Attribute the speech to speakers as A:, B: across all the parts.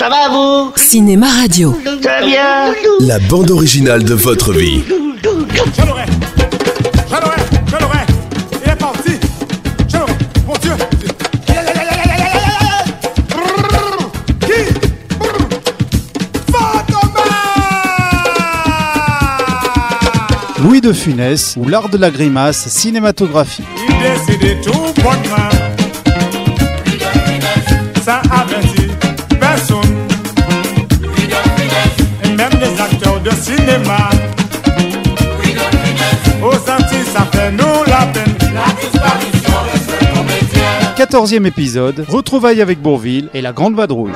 A: Ça va vous
B: Cinéma Radio.
A: Ça va bien
C: La bande originale de votre vie.
D: Je l'aurai Je l'aurai Je l'aurai Il est parti Je l'aurai Mon Dieu Qui Fantomas
E: Louis de Funès ou l'art de la grimace cinématographique.
D: Il décide tout bonnement acteurs de cinéma. Aux Antilles ça fait nous la peine.
E: 14e épisode, retrouvailles avec Bourville et la Grande Vadrouille.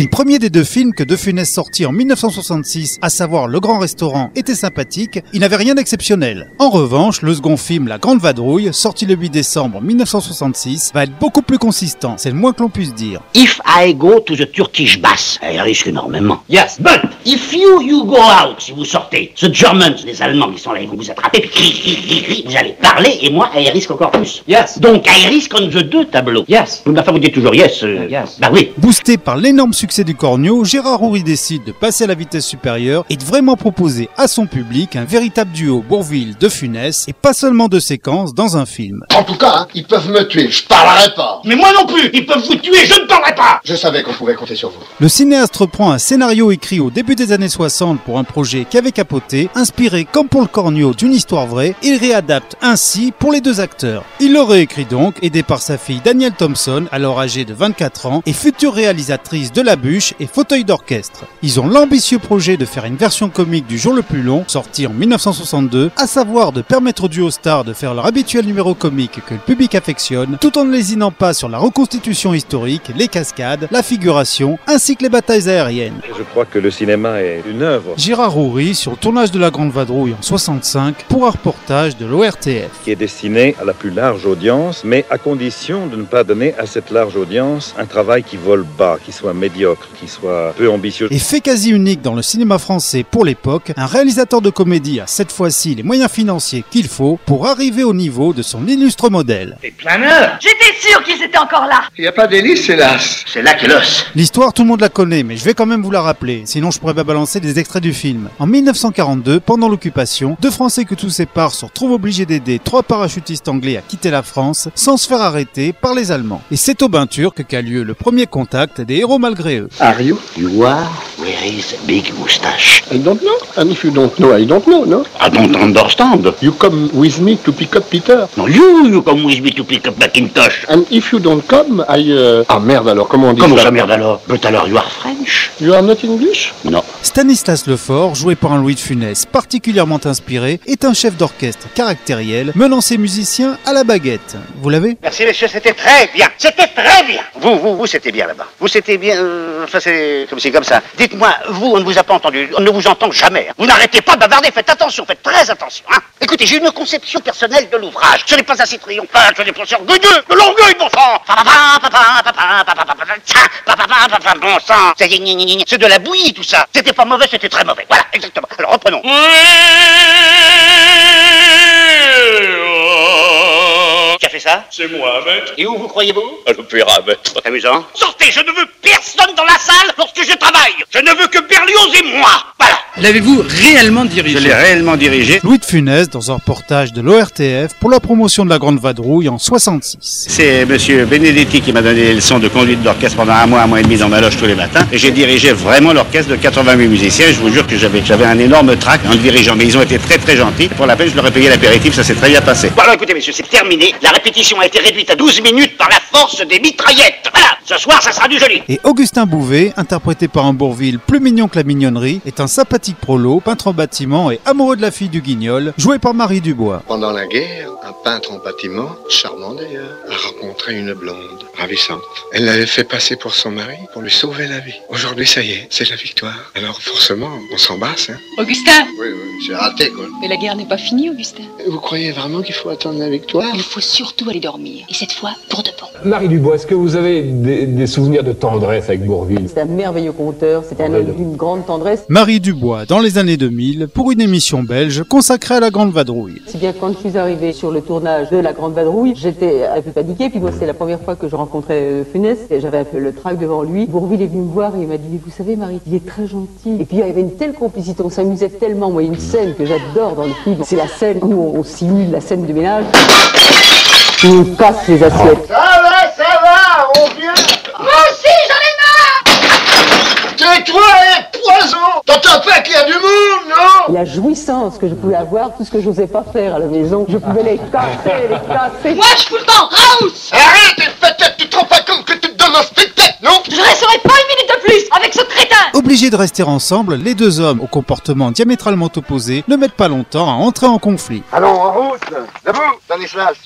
E: Si le premier des deux films que De Funès sortit en 1966, à savoir Le Grand Restaurant, était sympathique, il n'avait rien d'exceptionnel. En revanche, le second film, La Grande Vadrouille, sorti le 8 décembre 1966, va être beaucoup plus consistant, c'est le moins que l'on puisse dire.
A: If I go to the Turkish bath, elle risque énormément. Yes, but if you, you go out, si vous sortez, the Germans, les Allemands qui sont là, ils vont vous attraper, puis cri, cri, cri, cri, vous allez parler, et moi, elle risque encore plus. Yes. Donc, I risk on the deux tableaux. Yes. Vous enfin, vous dites toujours yes. euh,
F: Yes.
A: Bah oui.
E: Boosté par l'énorme succès du Cornio, Gérard Houry décide de passer à la vitesse supérieure et de vraiment proposer à son public un véritable duo Bourville-De Funès et pas seulement de séquences dans un film.
G: En tout cas, hein, ils peuvent me tuer, je parlerai pas.
A: Mais moi non plus, ils peuvent vous tuer, je ne parlerai pas.
G: Je savais qu'on pouvait compter sur vous.
E: Le cinéaste reprend un scénario écrit au début des années 60 pour un projet qui avait capoté, inspiré comme pour le Cornio d'une histoire vraie, et réadapte ainsi pour les deux acteurs. Il le réécrit donc, aidé par sa fille Danielle Thompson, alors âgée de 24 ans, et future réalisatrice de La Bûche et Fauteuil d'orchestre. Ils ont l'ambitieux projet de faire une version comique du jour le plus long, sorti en 1962, à savoir de permettre aux duo stars de faire leur habituel numéro comique que le public affectionne, tout en ne lésinant pas sur la reconstitution historique, les cascades, la figuration, ainsi que les batailles aériennes.
H: Je crois que le cinéma est une œuvre
E: Gérard Houry sur le tournage de La Grande Vadrouille en 65 pour un reportage de l'ORTF.
H: qui est destinée à la plus large audience, mais à condition de ne pas donner à cette large audience un travail qui vole bas, qui soit médiocre, qui soit peu ambitieux.
E: Et fait quasi unique dans le cinéma français pour l'époque, un réalisateur de comédie a cette fois-ci les moyens financiers qu'il faut pour arriver au niveau de son illustre modèle.
A: Des planeurs.
B: J'étais sûre qu'ils étaient encore là.
G: Il n'y a pas d'hélice, hélas.
A: C'est là que l'os.
E: L'histoire, tout le monde la connaît, mais je vais quand même vous la rappeler, sinon je pourrais pas balancer des extraits du film. En 1942, pendant l'occupation, deux Français que tout sépare se retrouvent obligés d'aider trois parachutistes anglais à quitter la France sans se faire arrêter par les Allemands. Et c'est au bain turc qu'a lieu le premier contact des héros malgré
G: Are you?
A: You are? Where is big moustache?
G: I don't know. And if you don't know, I don't know, no?
A: I don't understand.
G: You come with me to pick up Peter.
A: No, you, you come with me to pick up Macintosh.
G: And if you don't come, I... uh, Ah merde alors, comment on dit
A: Comment
G: ça
A: ça merde alors? But alors you are French?
G: You are not English?
A: Non.
E: Stanislas Lefort, joué par un Louis de Funès particulièrement inspiré, est un chef d'orchestre caractériel menant ses musiciens à la baguette. Vous l'avez?
A: Merci messieurs, c'était très bien. C'était très bien. Vous, vous, vous, c'était bien là-bas. Vous, c'était bien. euh, Enfin, c'est comme c'est comme ça. Dites-moi, vous, on ne vous a pas entendu. On ne vous entend jamais. hein. Vous n'arrêtez pas de bavarder. Faites attention, faites très attention. Hein. Écoutez, j'ai une conception personnelle de l'ouvrage. Ce n'est pas assez triomphal, ce n'est pas orgueilleux. De l'orgueil, mon sang. Bon sang. C'est de la bouillie, tout ça. C'était pas mauvais, c'était très mauvais. Voilà, exactement. Alors reprenons. Ça
I: C'est moi, maître.
A: Et où vous croyez-vous
I: À l'opéra, maître.
A: Amusant. Sortez, je ne veux personne dans la salle lorsque je travaille. Je ne veux que Berlioz et moi. Voilà.
F: L'avez-vous réellement dirigé
A: Je l'ai réellement dirigé.
E: Louis de Funès dans un reportage de l'ORTF pour la promotion de la Grande Vadrouille en 66.
J: C'est Monsieur Benedetti qui m'a donné les leçons de conduite d'orchestre pendant un mois, un mois et demi dans ma loge tous les matins. Et j'ai dirigé vraiment l'orchestre de 88 musiciens. Je vous jure que j'avais, j'avais un énorme trac en le dirigeant. Mais ils ont été très très gentils. Pour la peine, je leur ai payé l'apéritif, ça s'est très bien passé.
A: Bon alors écoutez messieurs, c'est terminé. La répétition a été réduite à 12 minutes par la force des mitraillettes. Ce soir, ça sera du joli.
E: Et Augustin Bouvet, interprété par un Bourville plus mignon que la mignonnerie, est un sympathique prolo, peintre en bâtiment et amoureux de la fille du guignol, joué par Marie Dubois.
G: Pendant la guerre,
K: un peintre en bâtiment, charmant d'ailleurs, a rencontré une blonde, ravissante. Elle l'avait fait passer pour son mari, pour lui sauver la vie. Aujourd'hui, ça y est, c'est la victoire. Alors forcément, on s'embrasse, hein
B: Augustin
K: Oui, oui, j'ai raté, quoi.
B: Mais la guerre n'est pas finie, Augustin.
K: Vous croyez vraiment qu'il faut attendre la victoire?
B: Il faut surtout aller dormir. Et cette fois, pour de bon.
L: Marie Dubois, est-ce que vous avez des, des souvenirs de tendresse avec Bourville
M: C'est un merveilleux conteur, c'était un homme d'une grande tendresse.
E: Marie Dubois, dans les années 2000, pour une émission belge consacrée à la Grande Vadrouille.
M: Si bien quand je suis arrivé sur le tournage de La Grande Vadrouille, j'étais un peu paniqué, puis moi c'est la première fois que je rencontrais euh, Funès, et j'avais un peu le trac devant lui. Bourville est venu me voir et il m'a dit, vous savez Marie, il est très gentil. Et puis il y avait une telle complicité, on s'amusait tellement. Moi, il y a une scène que j'adore dans le film, c'est la scène où on, on simule la scène du ménage. où on casse les assiettes.
A: Ça va, ça va, on vient.
B: Moi aussi, j'en ai marre
A: Tais-toi et poison T'entends pas qu'il y a du monde, non
M: La jouissance que je pouvais avoir, tout ce que je n'osais pas faire à la maison, je pouvais les casser, les casser.
B: Moi, je fous le temps Raus
A: Arrête, et peut-être tu te rends pas compte que tu te donnes un spectacle, non
B: Je resterai pas une minute de plus avec ce crétin.
E: Obligés de rester ensemble, les deux hommes au comportement diamétralement opposé ne mettent pas longtemps à entrer en conflit.
A: Allons, en route. Debout, Stanislas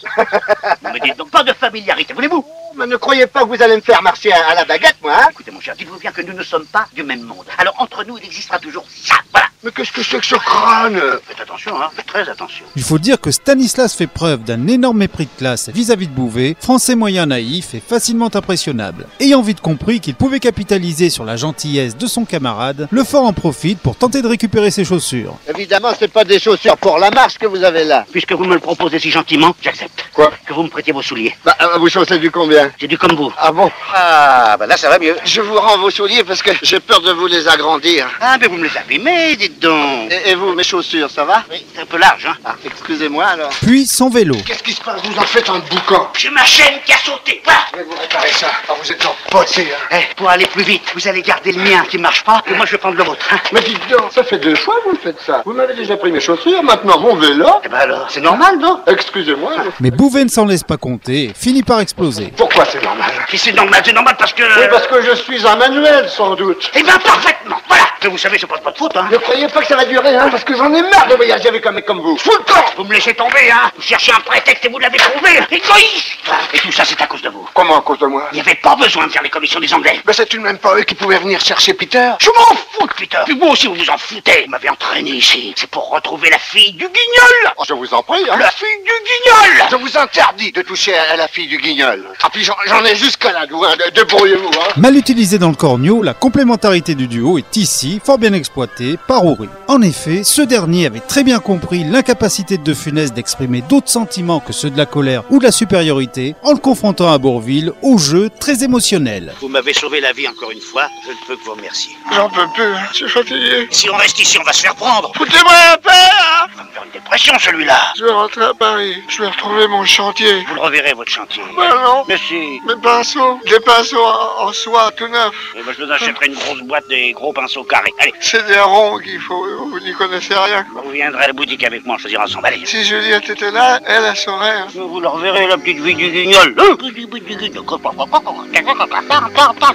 A: Ne me dites donc pas de familiarité, voulez-vous? Mais ne croyez pas que vous allez me faire marcher à, à la baguette, moi, hein Écoutez, mon cher, dites-vous bien que nous ne sommes pas du même monde. Alors, entre nous, il existera toujours ça, voilà Mais qu'est-ce que c'est que ce crâne Faites attention, hein, faites très attention.
E: Il faut dire que Stanislas fait preuve d'un énorme mépris de classe vis-à-vis de Bouvet, français moyen naïf et facilement impressionnable. Ayant vite compris qu'il pouvait capitaliser sur la gentillesse de son camarade, le fort en profite pour tenter de récupérer ses chaussures.
A: Évidemment, c'est pas des chaussures pour la marche que vous avez là. Puisque vous me le proposez si gentiment, j'accepte. Quoi Que vous me prêtiez vos souliers. Bah, vous chaussez du combien J'ai du comme vous. Ah bon Ah, bah là, ça va mieux. Je vous rends vos souliers parce que j'ai peur de vous les agrandir. Ah, mais vous me les abîmez, dites donc. Et, et vous, mes chaussures, ça va Oui, c'est un peu large, hein. Ah, excusez-moi alors.
E: Puis son vélo.
A: Qu'est-ce qui se passe? Vous en faites un boucan. J'ai ma chaîne qui a sauté. Voilà. Je vais vous réparer ça. Ah, vous êtes en poté, hein. Eh, pour aller plus vite, vous allez garder le mien qui marche pas, et moi je vais prendre le vôtre. hein. Mais dites donc, ça fait deux fois que vous faites ça. Vous m'avez déjà pris mes chaussures, maintenant mon vélo. Eh ben alors, c'est normal, non? Excusez-moi.
E: Mais Bouvet ne s'en laisse pas compter finit par exploser.
A: Pourquoi c'est normal? Si c'est normal, c'est normal parce que... Oui, parce que je suis un manuel, sans doute. Eh bien, parfaitement, voilà. Mais vous savez, c'est pas de votre faute, hein. Ne croyez pas que ça va durer, hein, parce que j'en ai marre de voyager avec un mec comme vous. Fous le camp Vous me laissez tomber, hein. Vous cherchez un prétexte et vous l'avez trouvé. Égoïste Et tout ça, c'est à cause de vous. Comment à cause de moi? Il n'y avait pas besoin de faire les commissions des Anglais. Mais c'est tout de même pas eux qui pouvaient venir chercher Peter. Je m'en fous de Peter. Puis vous aussi, vous vous en foutez. Vous m'avez entraîné ici. C'est pour retrouver la fille du guignol. Oh, je vous en prie, hein. La fille du guignol Je vous interdis de toucher à la fille du guignol. Ah, puis j'en ai jusqu'à là, vous, hein. De- Débrouillez-vous, hein.
E: Mal utilisé dans le cornio, la complémentarité du duo est ici fort bien exploitée par Horry. En effet, ce dernier avait très bien compris l'incapacité de De Funès d'exprimer d'autres sentiments que ceux de la colère ou de la supériorité en le confrontant à Bourville au jeu très émotionnel.
J: Vous m'avez sauvé la vie encore une fois, je ne peux que vous remercier.
K: J'en peux plus, hein. je suis fatigué.
J: Si on reste ici, on va se faire prendre.
A: Foutez-moi la paix, hein.
J: Faire une dépression, celui-là.
K: Je vais rentrer à Paris, je vais retrouver mon chantier.
J: Vous le reverrez, votre chantier.
K: Ben non,
J: Mais si.
K: mes pinceaux, des pinceaux en, en soie tout neufs.
J: Eh ben, je vous achèterai une grosse boîte des gros pinceaux carrés. Allez,
K: C'est des ronds qu'il faut, vous n'y connaissez rien. quoi.
J: vous viendrez à la boutique avec moi, on choisira ensemble. Allez.
K: Si Juliette était là, elle, elle saurait. hein.
J: Vous le reverrez, la petite vie du guignol. Hein.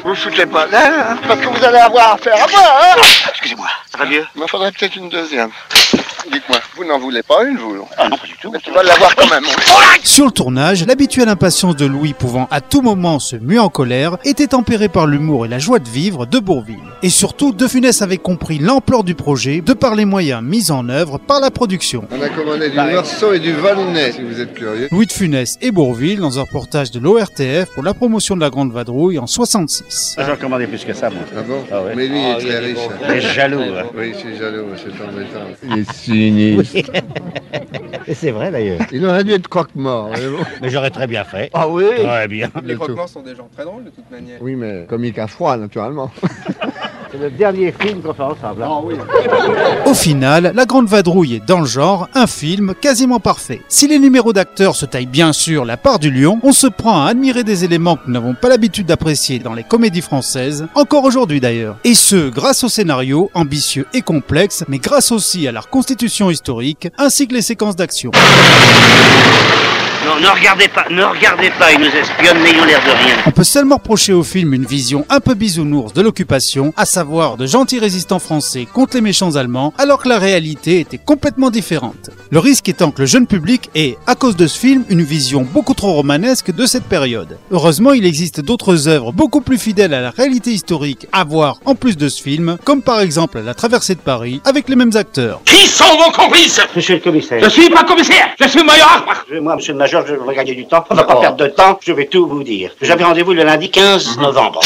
K: Vous foutez pas d'elle, hein, parce que vous allez avoir affaire à moi, hein
J: Excusez-moi, ça va mieux?
K: Il me faudrait peut-être une deuxième. Dites-moi, vous n'en voulez pas une, vous
J: Ah non, pas du tout.
K: Mais tu vas l'avoir quand même.
E: Sur le tournage, l'habituelle impatience de Louis pouvant à tout moment se muer en colère était tempérée par l'humour et la joie de vivre de Bourville. Et surtout, De Funès avait compris l'ampleur du projet de par les moyens mis en œuvre par la production.
K: On a commandé du morceau et du volnais, si vous êtes curieux.
E: Louis de Funès et Bourville dans un reportage de l'ORTF pour la promotion de la Grande Vadrouille en 66.
J: J'en commandais plus que ça, moi.
K: Ah bon
J: Ah ouais.
K: Mais lui, il
J: Ah,
K: est très
J: il est
K: riche.
J: Il est jaloux, hein.
K: Oui, je suis jaloux, c'est embêtant.
N: Il est
J: Et c'est vrai, d'ailleurs.
K: Il aurait dû être croque-mort. mais bon.
J: Mais j'aurais très bien fait.
K: Ah oui
J: Ouais, bien.
K: Les croque-morts
O: sont des gens très drôles de toute manière.
K: Oui, mais comique à froid, naturellement.
J: C'est le dernier film qu'on fait ensemble. hein.
E: Au final, La Grande Vadrouille est dans le genre un film quasiment parfait. Si les numéros d'acteurs se taillent bien sûr la part du lion, on se prend à admirer des éléments que nous n'avons pas l'habitude d'apprécier dans les comédies françaises, encore aujourd'hui d'ailleurs. Et ce, grâce au scénario, ambitieux et complexe, mais grâce aussi à leur constitution historique, ainsi que les séquences d'action.
A: Non, ne regardez pas, ne regardez pas, ils nous espionnent, n'ayons l'air de rien.
E: On peut seulement reprocher au film une vision un peu bisounours de l'occupation, à savoir de gentils résistants français contre les méchants allemands, alors que la réalité était complètement différente. Le risque étant que le jeune public ait, à cause de ce film, une vision beaucoup trop romanesque de cette période. Heureusement, il existe d'autres œuvres beaucoup plus fidèles à la réalité historique à voir en plus de ce film, comme par exemple La traversée de Paris, avec les mêmes acteurs.
I: Qui sont vos complices?
A: Monsieur le commissaire.
I: Je suis pas commissaire, je suis major
A: Moi, monsieur le major, je vais gagner du temps. On va pas perdre de temps. Je vais tout vous dire. J'avais rendez-vous le lundi 15 novembre.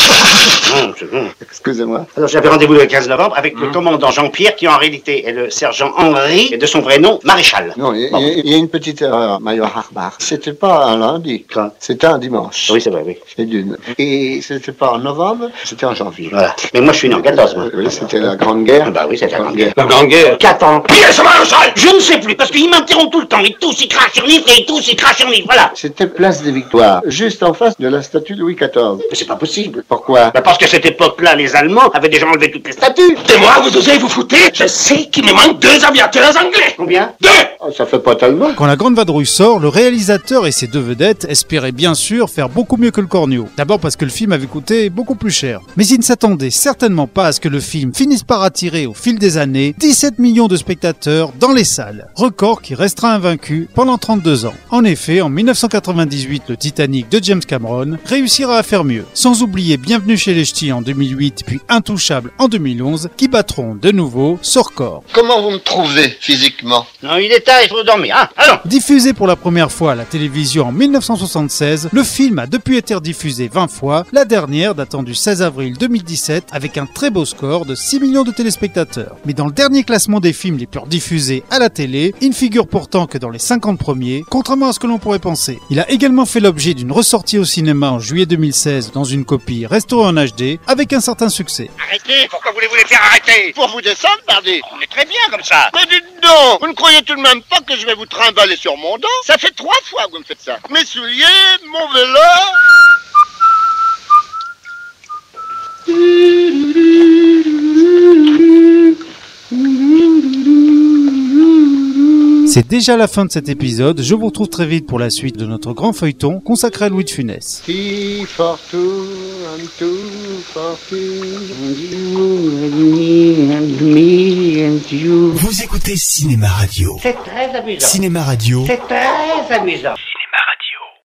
A: Hum, je- hum.
K: Excusez-moi.
A: Alors, j'avais rendez-vous le 15 novembre avec le commandant Jean-Pierre, qui en réalité est le sergent Henri, et de son vrai nom, maréchal.
K: Non, il y, a-
A: Bon.
K: il y a une petite erreur, Major Harbar. C'était pas un lundi, c'était un dimanche.
A: Oui, c'est vrai, oui.
K: C'est d'une. Et c'était pas en novembre, c'était en janvier.
A: Voilà. Mais moi, je suis né en 14, moi.
K: Oui, c'était la Grande Guerre.
A: Ah Bah oui, c'est la grande guerre.
I: La grande guerre.
A: 4 ans.
I: Qui est ce maréchal?
A: Je ne sais plus, parce qu'il m'interrompt tout le temps. Il tousse, il crache sur livre et il tousse, il Voilà.
K: C'était place des Victoires, juste en face de la statue de Louis XIV.
A: Mais c'est pas possible.
K: Pourquoi?
A: Bah parce qu'à cette époque-là, les Allemands avaient déjà enlevé toutes les statues.
I: Et moi, vous osez vous foutre? Je sais qu'il me manque deux aviateurs anglais.
A: Combien?
I: Deux
K: Oh, Ça fait pas tellement.
E: Quand La Grande Vadrouille sort, le réalisateur et ses deux vedettes espéraient bien sûr faire beaucoup mieux que le Cornio. D'abord parce que le film avait coûté beaucoup plus cher. Mais ils ne s'attendaient certainement pas à ce que le film finisse par attirer au fil des années 17 millions de spectateurs dans les salles. Record qui restera invaincu pendant 32 ans. En effet, en 1998, le Titanic de James Cameron réussira à faire mieux. Sans oublier Bienvenue chez les Ch'tis en 2008 puis Intouchable en 2011 qui battront de nouveau ce record.
K: Comment vous me trouvez physiquement?
A: Non, il est tard, il faut dormir. Hein Allons.
E: Diffusé pour la première fois à la télévision en 1976, le film a depuis été rediffusé 20 fois, la dernière datant du 16 avril 2017 avec un très beau score de 6 millions de téléspectateurs. Mais dans le dernier classement des films les plus rediffusés à la télé, il ne figure pourtant que dans les 50 premiers, contrairement à ce que l'on pourrait penser. Il a également fait l'objet d'une ressortie au cinéma en juillet 2016 dans une copie restaurée en HD avec un certain succès.
A: Arrêtez. Pourquoi voulez-vous les faire arrêter?
N: Pour vous descendre, pardi.
A: On est très bien comme ça.
N: Mais dites donc, vous ne croyez tout de même pas que je vais vous trimballer sur mon dos? Ça fait trois fois que vous me faites ça. Mes souliers, mon vélo...
E: C'est déjà la fin de cet épisode, je vous retrouve très vite pour la suite de notre grand feuilleton consacré à Louis de Funès.
C: Vous écoutez Cinéma Radio.
A: C'est très amusant.
C: Cinéma Radio.
A: C'est très amusant.